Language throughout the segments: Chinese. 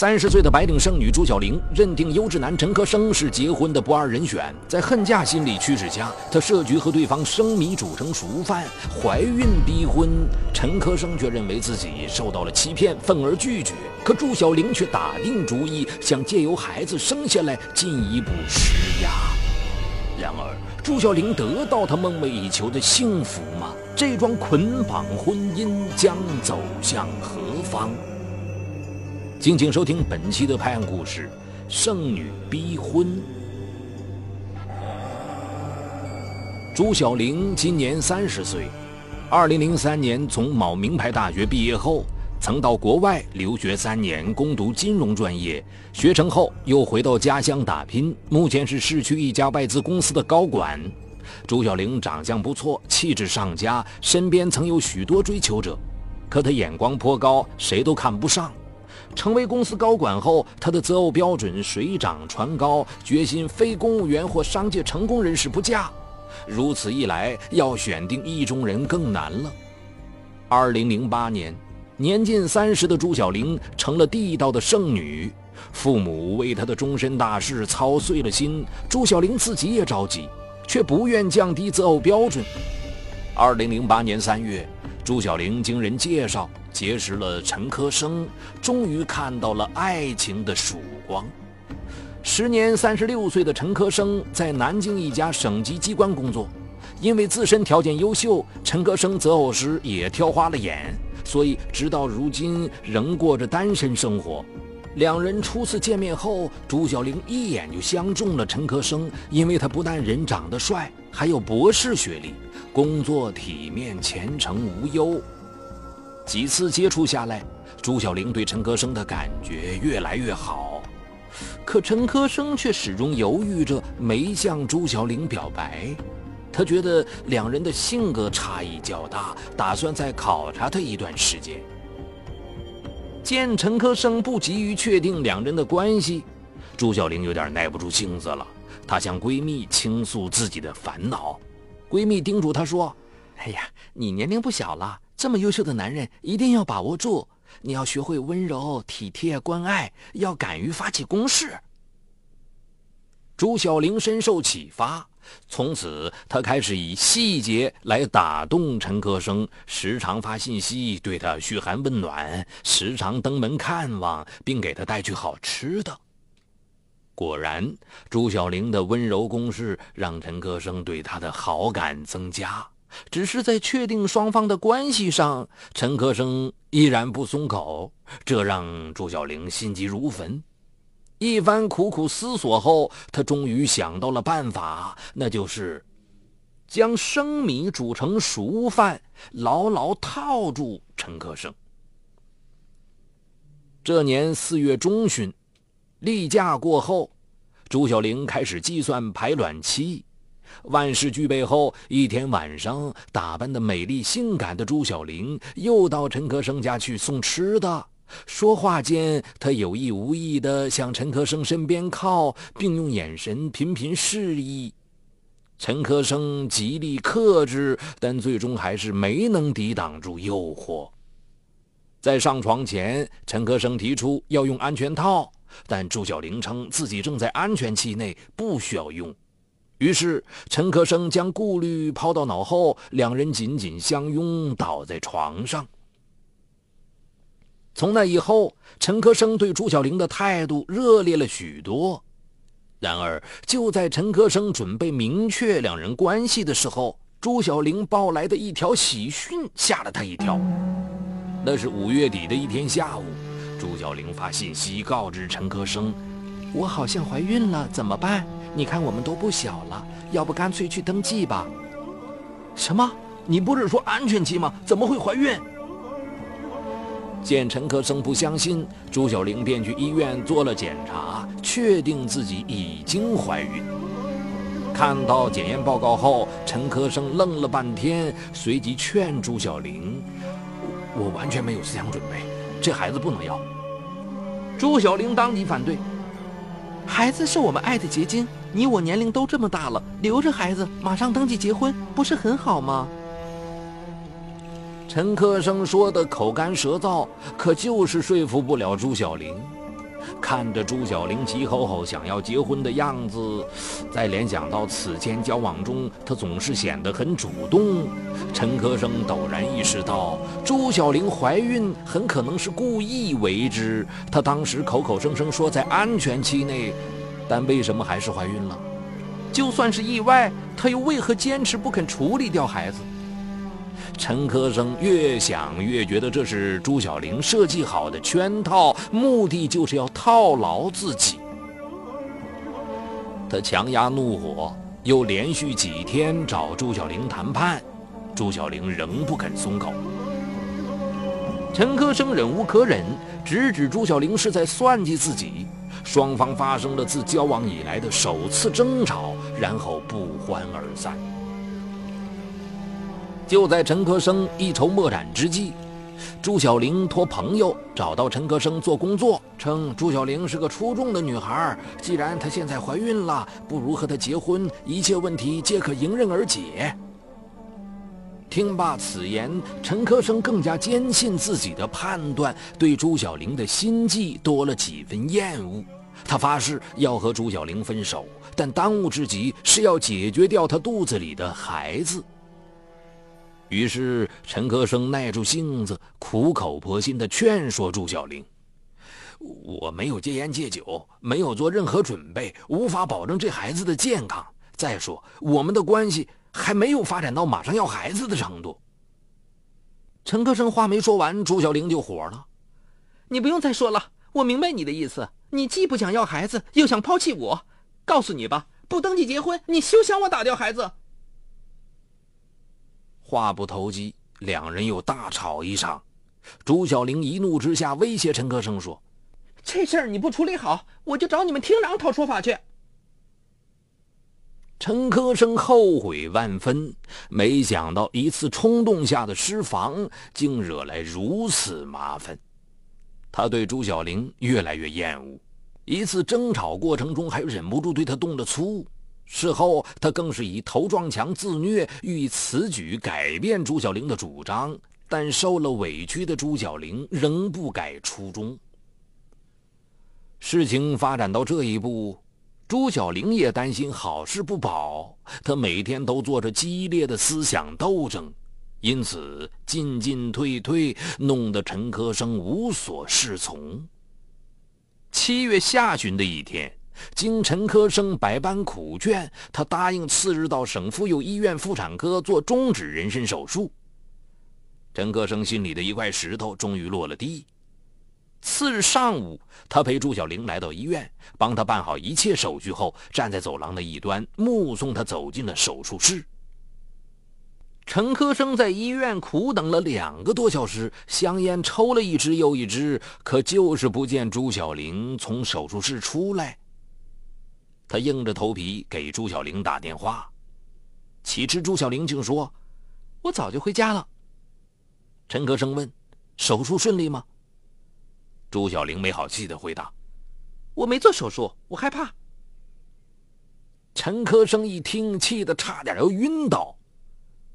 三十岁的白领剩女朱小玲认定优质男陈科生是结婚的不二人选，在恨嫁心理驱使下，她设局和对方生米煮成熟饭，怀孕逼婚。陈科生却认为自己受到了欺骗，愤而拒绝。可朱小玲却打定主意，想借由孩子生下来进一步施压。然而，朱小玲得到她梦寐以求的幸福吗？这桩捆绑婚姻将走向何方？敬请收听本期的拍案故事：剩女逼婚。朱小玲今年三十岁，二零零三年从某名牌大学毕业后，曾到国外留学三年，攻读金融专业。学成后又回到家乡打拼，目前是市区一家外资公司的高管。朱小玲长相不错，气质上佳，身边曾有许多追求者，可她眼光颇高，谁都看不上。成为公司高管后，他的择偶标准水涨船高，决心非公务员或商界成功人士不嫁。如此一来，要选定意中人更难了。二零零八年，年近三十的朱小玲成了地道的剩女，父母为她的终身大事操碎了心，朱小玲自己也着急，却不愿降低择偶标准。二零零八年三月，朱小玲经人介绍。结识了陈科生，终于看到了爱情的曙光。时年三十六岁的陈科生在南京一家省级机关工作，因为自身条件优秀，陈科生择偶时也挑花了眼，所以直到如今仍过着单身生活。两人初次见面后，朱小玲一眼就相中了陈科生，因为他不但人长得帅，还有博士学历，工作体面，前程无忧。几次接触下来，朱小玲对陈科生的感觉越来越好，可陈科生却始终犹豫着没向朱小玲表白。他觉得两人的性格差异较大，打算再考察他一段时间。见陈科生不急于确定两人的关系，朱小玲有点耐不住性子了。她向闺蜜倾诉自己的烦恼，闺蜜叮嘱她说：“哎呀，你年龄不小了。”这么优秀的男人一定要把握住，你要学会温柔、体贴、关爱，要敢于发起攻势。朱小玲深受启发，从此她开始以细节来打动陈科生，时常发信息对他嘘寒问暖，时常登门看望，并给他带去好吃的。果然，朱小玲的温柔攻势让陈科生对她的好感增加。只是在确定双方的关系上，陈科生依然不松口，这让朱小玲心急如焚。一番苦苦思索后，他终于想到了办法，那就是将生米煮成熟饭，牢牢套住陈科生。这年四月中旬，例假过后，朱小玲开始计算排卵期。万事俱备后，一天晚上，打扮的美丽性感的朱小玲又到陈科生家去送吃的。说话间，她有意无意地向陈科生身边靠，并用眼神频频示意。陈科生极力克制，但最终还是没能抵挡住诱惑。在上床前，陈科生提出要用安全套，但朱小玲称自己正在安全期内，不需要用。于是，陈科生将顾虑抛到脑后，两人紧紧相拥，倒在床上。从那以后，陈科生对朱小玲的态度热烈了许多。然而，就在陈科生准备明确两人关系的时候，朱小玲报来的一条喜讯吓了他一跳。那是五月底的一天下午，朱小玲发信息告知陈科生：“我好像怀孕了，怎么办？”你看，我们都不小了，要不干脆去登记吧？什么？你不是说安全期吗？怎么会怀孕？见陈科生不相信，朱小玲便去医院做了检查，确定自己已经怀孕。看到检验报告后，陈科生愣了半天，随即劝朱小玲：“我完全没有思想准备，这孩子不能要。”朱小玲当即反对。孩子是我们爱的结晶，你我年龄都这么大了，留着孩子马上登记结婚，不是很好吗？陈克生说的口干舌燥，可就是说服不了朱小玲。看着朱小玲急吼吼想要结婚的样子，再联想到此前交往中她总是显得很主动，陈科生陡然意识到朱小玲怀孕很可能是故意为之。他当时口口声声说在安全期内，但为什么还是怀孕了？就算是意外，他又为何坚持不肯处理掉孩子？陈科生越想越觉得这是朱小玲设计好的圈套，目的就是要套牢自己。他强压怒火，又连续几天找朱小玲谈判，朱小玲仍不肯松口。陈科生忍无可忍，直指朱小玲是在算计自己。双方发生了自交往以来的首次争吵，然后不欢而散。就在陈科生一筹莫展之际，朱小玲托朋友找到陈科生做工作，称朱小玲是个出众的女孩，既然她现在怀孕了，不如和她结婚，一切问题皆可迎刃而解。听罢此言，陈科生更加坚信自己的判断，对朱小玲的心计多了几分厌恶。他发誓要和朱小玲分手，但当务之急是要解决掉她肚子里的孩子。于是，陈科生耐住性子，苦口婆心地劝说朱小玲：“我没有戒烟戒酒，没有做任何准备，无法保证这孩子的健康。再说，我们的关系……”还没有发展到马上要孩子的程度。陈科生话没说完，朱小玲就火了：“你不用再说了，我明白你的意思。你既不想要孩子，又想抛弃我。告诉你吧，不登记结婚，你休想我打掉孩子。”话不投机，两人又大吵一场。朱小玲一怒之下威胁陈科生说：“这事儿你不处理好，我就找你们厅长讨说法去。”陈科生后悔万分，没想到一次冲动下的失防，竟惹来如此麻烦。他对朱小玲越来越厌恶，一次争吵过程中还忍不住对她动了粗。事后，他更是以头撞墙自虐，欲以此举改变朱小玲的主张。但受了委屈的朱小玲仍不改初衷。事情发展到这一步。朱小玲也担心好事不保，她每天都做着激烈的思想斗争，因此进进退退，弄得陈科生无所适从。七月下旬的一天，经陈科生百般苦劝，他答应次日到省妇幼医院妇产科做终止妊娠手术。陈科生心里的一块石头终于落了地。次日上午，他陪朱小玲来到医院，帮她办好一切手续后，站在走廊的一端，目送她走进了手术室。陈科生在医院苦等了两个多小时，香烟抽了一支又一支，可就是不见朱小玲从手术室出来。他硬着头皮给朱小玲打电话，岂知朱小玲竟说：“我早就回家了。”陈科生问：“手术顺利吗？”朱小玲没好气的回答：“我没做手术，我害怕。”陈科生一听，气得差点要晕倒。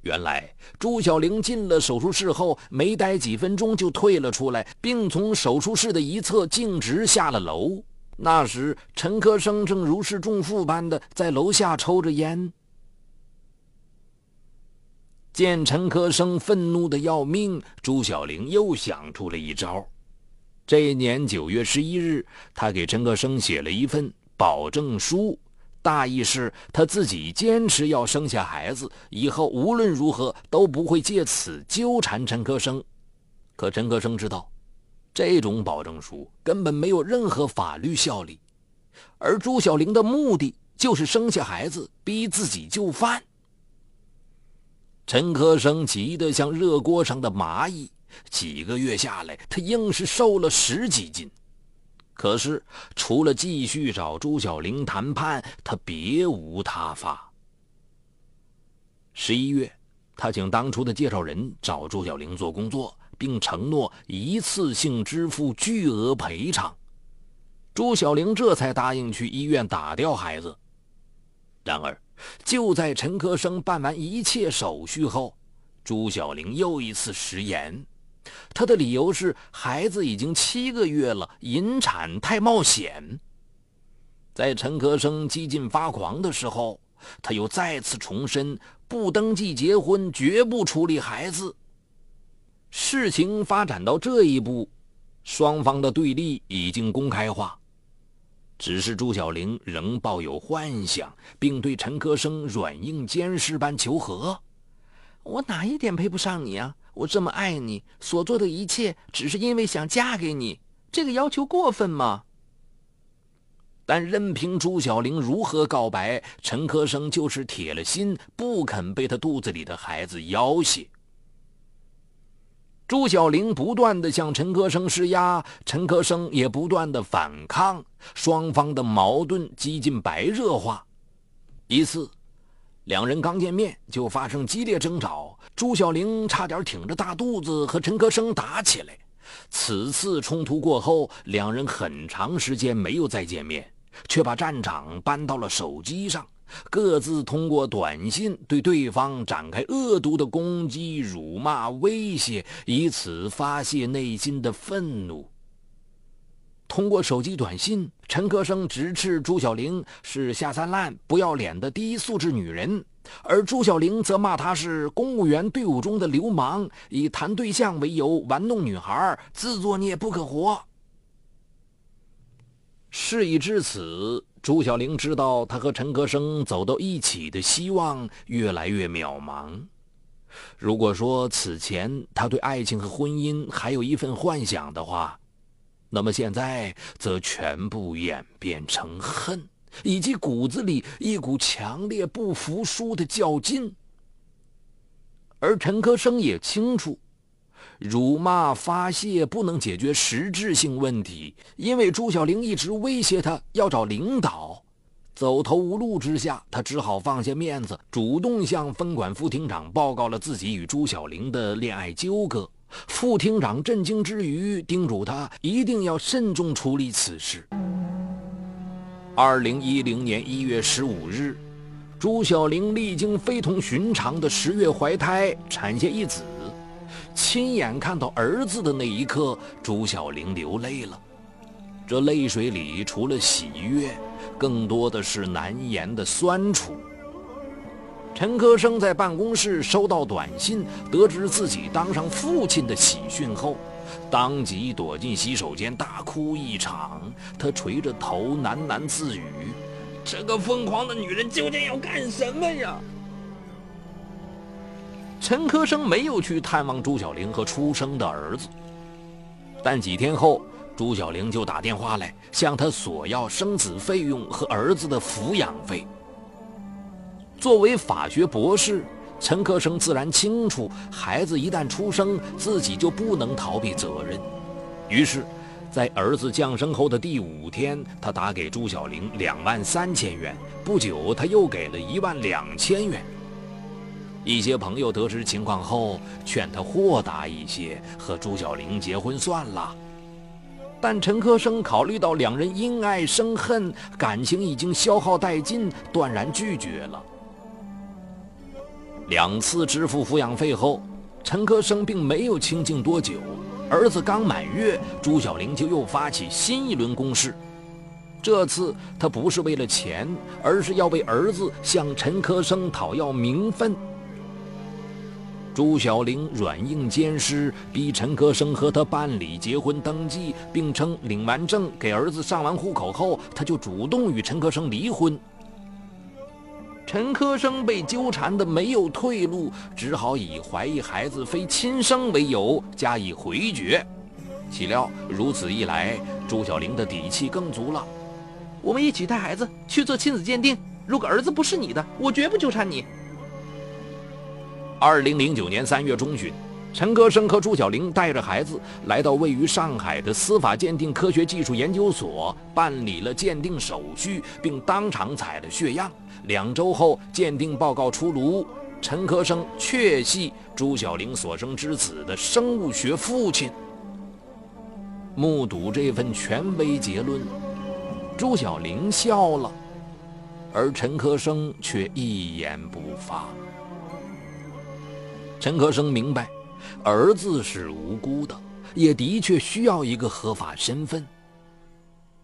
原来朱小玲进了手术室后，没待几分钟就退了出来，并从手术室的一侧径直下了楼。那时，陈科生正如释重负般的在楼下抽着烟。见陈科生愤怒的要命，朱小玲又想出了一招。这一年九月十一日，他给陈科生写了一份保证书，大意是他自己坚持要生下孩子，以后无论如何都不会借此纠缠陈科生。可陈科生知道，这种保证书根本没有任何法律效力，而朱小玲的目的就是生下孩子，逼自己就范。陈科生急得像热锅上的蚂蚁。几个月下来，他硬是瘦了十几斤。可是，除了继续找朱小玲谈判，他别无他法。十一月，他请当初的介绍人找朱小玲做工作，并承诺一次性支付巨额赔偿。朱小玲这才答应去医院打掉孩子。然而，就在陈科生办完一切手续后，朱小玲又一次食言。她的理由是孩子已经七个月了，引产太冒险。在陈科生几近发狂的时候，他又再次重申不登记结婚，绝不处理孩子。事情发展到这一步，双方的对立已经公开化。只是朱小玲仍抱有幻想，并对陈科生软硬兼施般求和。我哪一点配不上你啊？我这么爱你，所做的一切只是因为想嫁给你，这个要求过分吗？但任凭朱小玲如何告白，陈科生就是铁了心不肯被他肚子里的孩子要挟。朱小玲不断的向陈科生施压，陈科生也不断的反抗，双方的矛盾几近白热化。一次，两人刚见面就发生激烈争吵，朱小玲差点挺着大肚子和陈科生打起来。此次冲突过后，两人很长时间没有再见面，却把战场搬到了手机上。各自通过短信对对方展开恶毒的攻击、辱骂、威胁，以此发泄内心的愤怒。通过手机短信，陈科生直斥朱小玲是下三滥、不要脸的低素质女人，而朱小玲则骂他是公务员队伍中的流氓，以谈对象为由玩弄女孩，自作孽不可活。事已至此。朱小玲知道，她和陈科生走到一起的希望越来越渺茫。如果说此前她对爱情和婚姻还有一份幻想的话，那么现在则全部演变成恨，以及骨子里一股强烈不服输的较劲。而陈科生也清楚。辱骂发泄不能解决实质性问题，因为朱小玲一直威胁他要找领导。走投无路之下，他只好放下面子，主动向分管副厅长报告了自己与朱小玲的恋爱纠葛。副厅长震惊之余，叮嘱他一定要慎重处理此事。二零一零年一月十五日，朱小玲历经非同寻常的十月怀胎，产下一子。亲眼看到儿子的那一刻，朱小玲流泪了。这泪水里除了喜悦，更多的是难言的酸楚。陈科生在办公室收到短信，得知自己当上父亲的喜讯后，当即躲进洗手间大哭一场。他垂着头喃喃自语：“这个疯狂的女人究竟要干什么呀？”陈科生没有去探望朱小玲和出生的儿子，但几天后，朱小玲就打电话来向他索要生子费用和儿子的抚养费。作为法学博士，陈科生自然清楚，孩子一旦出生，自己就不能逃避责任。于是，在儿子降生后的第五天，他打给朱小玲两万三千元。不久，他又给了一万两千元。一些朋友得知情况后，劝他豁达一些，和朱小玲结婚算了。但陈科生考虑到两人因爱生恨，感情已经消耗殆尽，断然拒绝了。两次支付抚养费后，陈科生并没有清静多久。儿子刚满月，朱小玲就又发起新一轮攻势。这次他不是为了钱，而是要为儿子向陈科生讨要名分。朱小玲软硬兼施，逼陈科生和他办理结婚登记，并称领完证、给儿子上完户口后，他就主动与陈科生离婚。陈科生被纠缠的没有退路，只好以怀疑孩子非亲生为由加以回绝。岂料如此一来，朱小玲的底气更足了。我们一起带孩子去做亲子鉴定，如果儿子不是你的，我绝不纠缠你。二零零九年三月中旬，陈科生和朱小玲带着孩子来到位于上海的司法鉴定科学技术研究所，办理了鉴定手续，并当场采了血样。两周后，鉴定报告出炉，陈科生确系朱小玲所生之子的生物学父亲。目睹这份权威结论，朱小玲笑了，而陈科生却一言不发。陈科生明白，儿子是无辜的，也的确需要一个合法身份。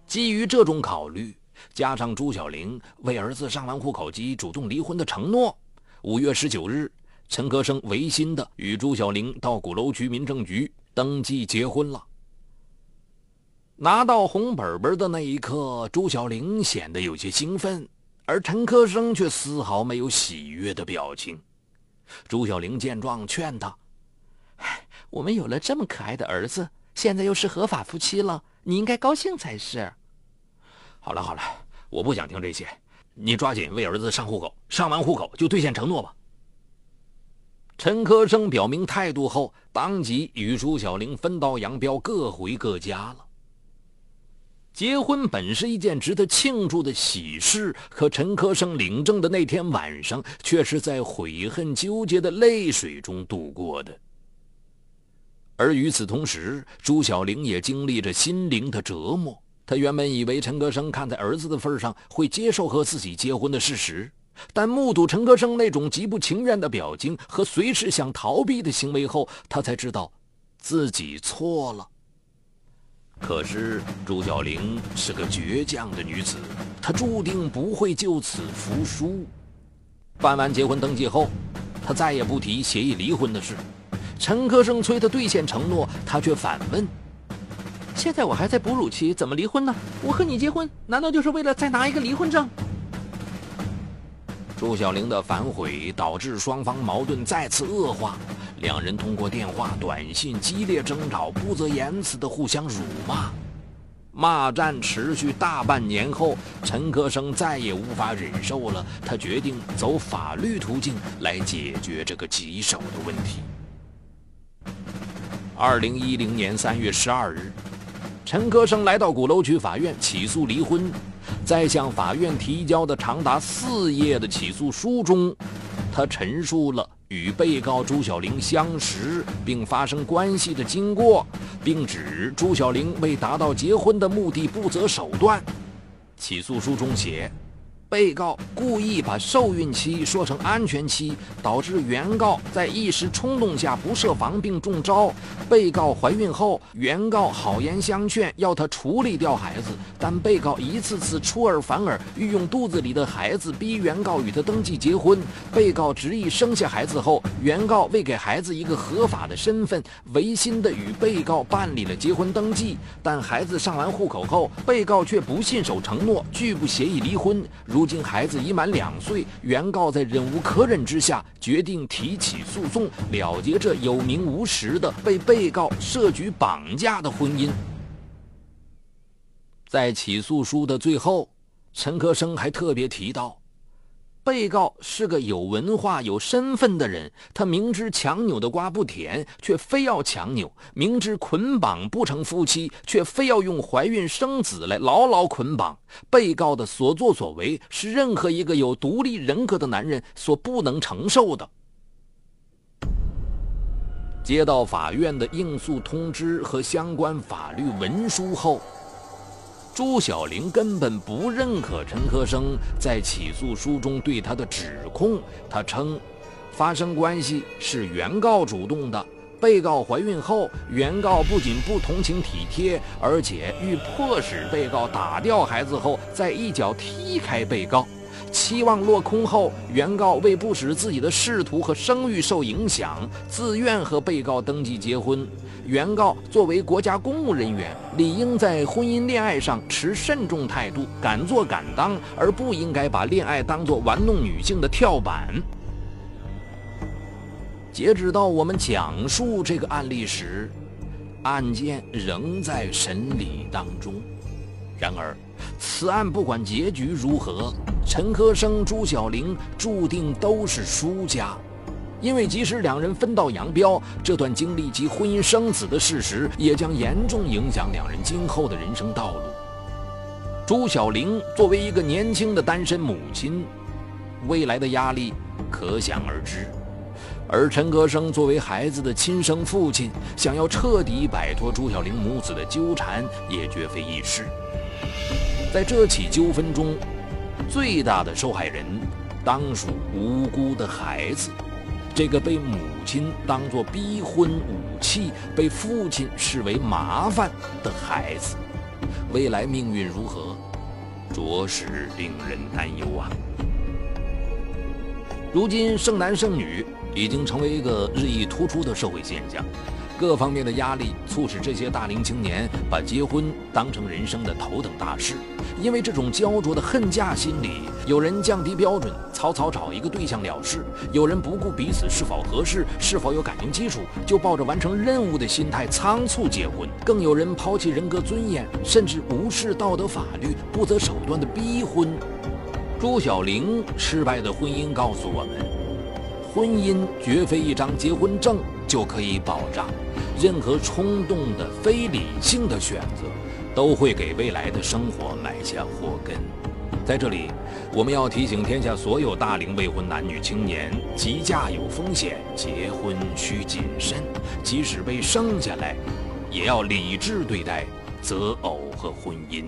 基于这种考虑，加上朱小玲为儿子上完户口及主动离婚的承诺，五月十九日，陈科生违心的与朱小玲到鼓楼区民政局登记结婚了。拿到红本本的那一刻，朱小玲显得有些兴奋，而陈科生却丝毫没有喜悦的表情。朱小玲见状，劝他：“我们有了这么可爱的儿子，现在又是合法夫妻了，你应该高兴才是。”好了好了，我不想听这些，你抓紧为儿子上户口，上完户口就兑现承诺吧。陈科生表明态度后，当即与朱小玲分道扬镳，各回各家了。结婚本是一件值得庆祝的喜事，可陈科生领证的那天晚上，却是在悔恨纠结的泪水中度过的。而与此同时，朱小玲也经历着心灵的折磨。她原本以为陈科生看在儿子的份上会接受和自己结婚的事实，但目睹陈科生那种极不情愿的表情和随时想逃避的行为后，她才知道自己错了。可是朱小玲是个倔强的女子，她注定不会就此服输。办完结婚登记后，她再也不提协议离婚的事。陈科生催她兑现承诺，她却反问：“现在我还在哺乳期，怎么离婚呢？我和你结婚，难道就是为了再拿一个离婚证？”朱小玲的反悔导致双方矛盾再次恶化。两人通过电话、短信激烈争吵，不择言辞的互相辱骂。骂战持续大半年后，陈科生再也无法忍受了，他决定走法律途径来解决这个棘手的问题。二零一零年三月十二日，陈科生来到鼓楼区法院起诉离婚，在向法院提交的长达四页的起诉书中，他陈述了。与被告朱小玲相识并发生关系的经过，并指朱小玲为达到结婚的目的不择手段。起诉书中写。被告故意把受孕期说成安全期，导致原告在一时冲动下不设防并中招。被告怀孕后，原告好言相劝，要她处理掉孩子，但被告一次次出尔反尔，欲用肚子里的孩子逼原告与他登记结婚。被告执意生下孩子后，原告为给孩子一个合法的身份，违心的与被告办理了结婚登记。但孩子上完户口后，被告却不信守承诺，拒不协议离婚。如如今孩子已满两岁，原告在忍无可忍之下，决定提起诉讼，了结这有名无实的被被告设局绑架的婚姻。在起诉书的最后，陈科生还特别提到。被告是个有文化、有身份的人，他明知强扭的瓜不甜，却非要强扭；明知捆绑不成夫妻，却非要用怀孕生子来牢牢捆绑。被告的所作所为是任何一个有独立人格的男人所不能承受的。接到法院的应诉通知和相关法律文书后。朱小玲根本不认可陈科生在起诉书中对她的指控。她称，发生关系是原告主动的。被告怀孕后，原告不仅不同情体贴，而且欲迫使被告打掉孩子后再一脚踢开被告。期望落空后，原告为不使自己的仕途和声誉受影响，自愿和被告登记结婚。原告作为国家公务人员，理应在婚姻恋爱上持慎重态度，敢做敢当，而不应该把恋爱当作玩弄女性的跳板。截止到我们讲述这个案例时，案件仍在审理当中。然而，此案不管结局如何，陈科生、朱小玲注定都是输家。因为即使两人分道扬镳，这段经历及婚姻生子的事实，也将严重影响两人今后的人生道路。朱小玲作为一个年轻的单身母亲，未来的压力可想而知；而陈科生作为孩子的亲生父亲，想要彻底摆脱朱小玲母子的纠缠，也绝非易事。在这起纠纷中，最大的受害人当属无辜的孩子。这个被母亲当作逼婚武器、被父亲视为麻烦的孩子，未来命运如何，着实令人担忧啊！如今剩男剩女已经成为一个日益突出的社会现象。各方面的压力促使这些大龄青年把结婚当成人生的头等大事。因为这种焦灼的恨嫁心理，有人降低标准，草草找一个对象了事；有人不顾彼此是否合适、是否有感情基础，就抱着完成任务的心态仓促结婚；更有人抛弃人格尊严，甚至无视道德法律，不择手段的逼婚。朱小玲失败的婚姻告诉我们：婚姻绝非一张结婚证就可以保障。任何冲动的、非理性的选择，都会给未来的生活埋下祸根。在这里，我们要提醒天下所有大龄未婚男女青年：急嫁有风险，结婚需谨慎。即使被生下来，也要理智对待择偶和婚姻。